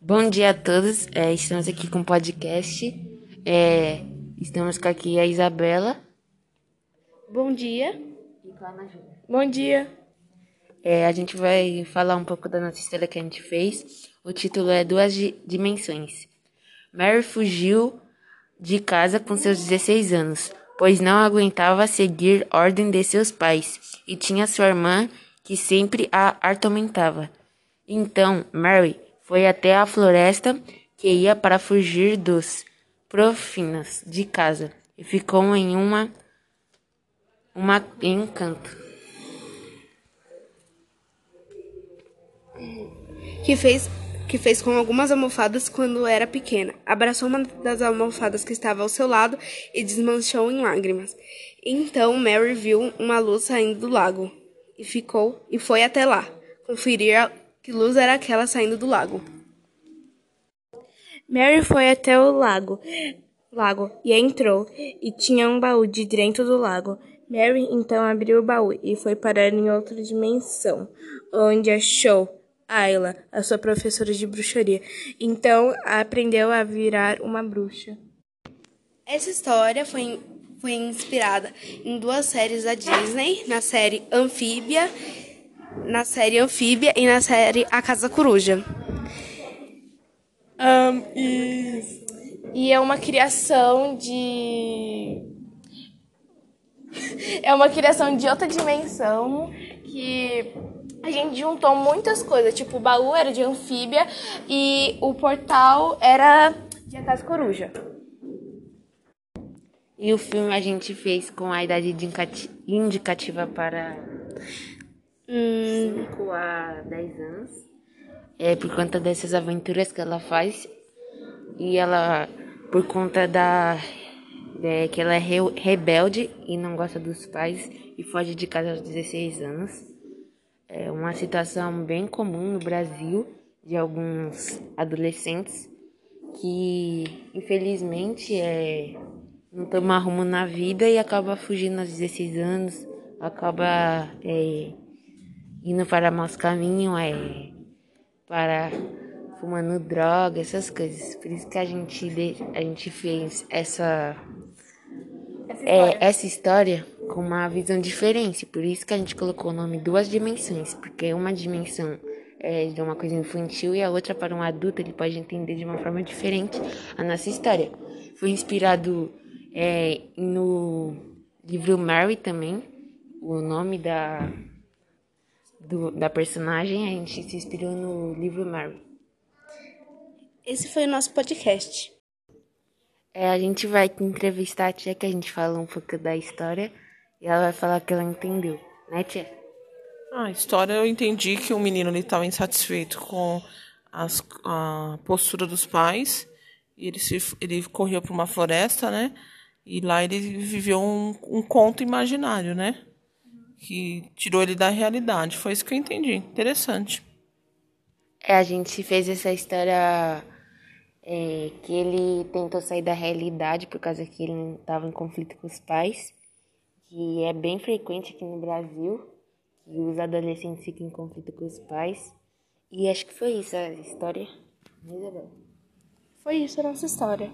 Bom dia a todos, é, estamos aqui com o podcast. É, estamos com aqui a Isabela. Bom dia. E com a Ana Júlia. Bom dia. É, a gente vai falar um pouco da nossa história que a gente fez. O título é Duas Dimensões. Mary fugiu de casa com seus 16 anos, pois não aguentava seguir ordem de seus pais e tinha sua irmã que sempre a atormentava. Então, Mary foi até a floresta que ia para fugir dos profinas de casa e ficou em uma, uma em um canto. Que fez que fez com algumas almofadas quando era pequena. Abraçou uma das almofadas que estava ao seu lado e desmanchou em lágrimas. Então Mary viu uma luz saindo do lago e ficou e foi até lá conferir que luz era aquela saindo do lago. Mary foi até o lago, lago e entrou e tinha um baú de dentro do lago. Mary então abriu o baú e foi parar em outra dimensão, onde achou Ayla, a sua professora de bruxaria. Então aprendeu a virar uma bruxa. Essa história foi, foi inspirada em duas séries da Disney, na série Anfíbia, na série Anfíbia e na série A Casa Coruja. Um, e, e é uma criação de. É uma criação de outra dimensão que a gente juntou muitas coisas. Tipo, o baú era de anfíbia e o portal era de A Casa Coruja. E o filme a gente fez com a idade indicativa para Hum, 5 a 10 anos. É por conta dessas aventuras que ela faz. E ela, por conta da. É, que ela é re, rebelde e não gosta dos pais e foge de casa aos 16 anos. É uma situação bem comum no Brasil de alguns adolescentes que, infelizmente, é, não toma rumo na vida e acaba fugindo aos 16 anos, acaba é, indo para maus caminhos, é, para fumando droga, essas coisas. Por isso que a gente, a gente fez essa, essa é, história. essa história com uma visão diferente. Por isso que a gente colocou o nome Duas Dimensões, porque uma dimensão é de uma coisa infantil e a outra para um adulto ele pode entender de uma forma diferente a nossa história. Foi inspirado é, no livro Mary também, o nome da do, da personagem, a gente se inspirou no livro Mary. Esse foi o nosso podcast. É, a gente vai entrevistar a tia que a gente fala um pouco da história e ela vai falar que ela entendeu, né, tia? A história eu entendi que o menino estava insatisfeito com as, a postura dos pais e ele, se, ele correu para uma floresta, né? E lá ele viveu um, um conto imaginário, né? Que tirou ele da realidade. Foi isso que eu entendi. Interessante. É, a gente fez essa história é, que ele tentou sair da realidade por causa que ele estava em conflito com os pais, que é bem frequente aqui no Brasil, que os adolescentes ficam em conflito com os pais. E acho que foi isso a história. Foi isso a nossa história.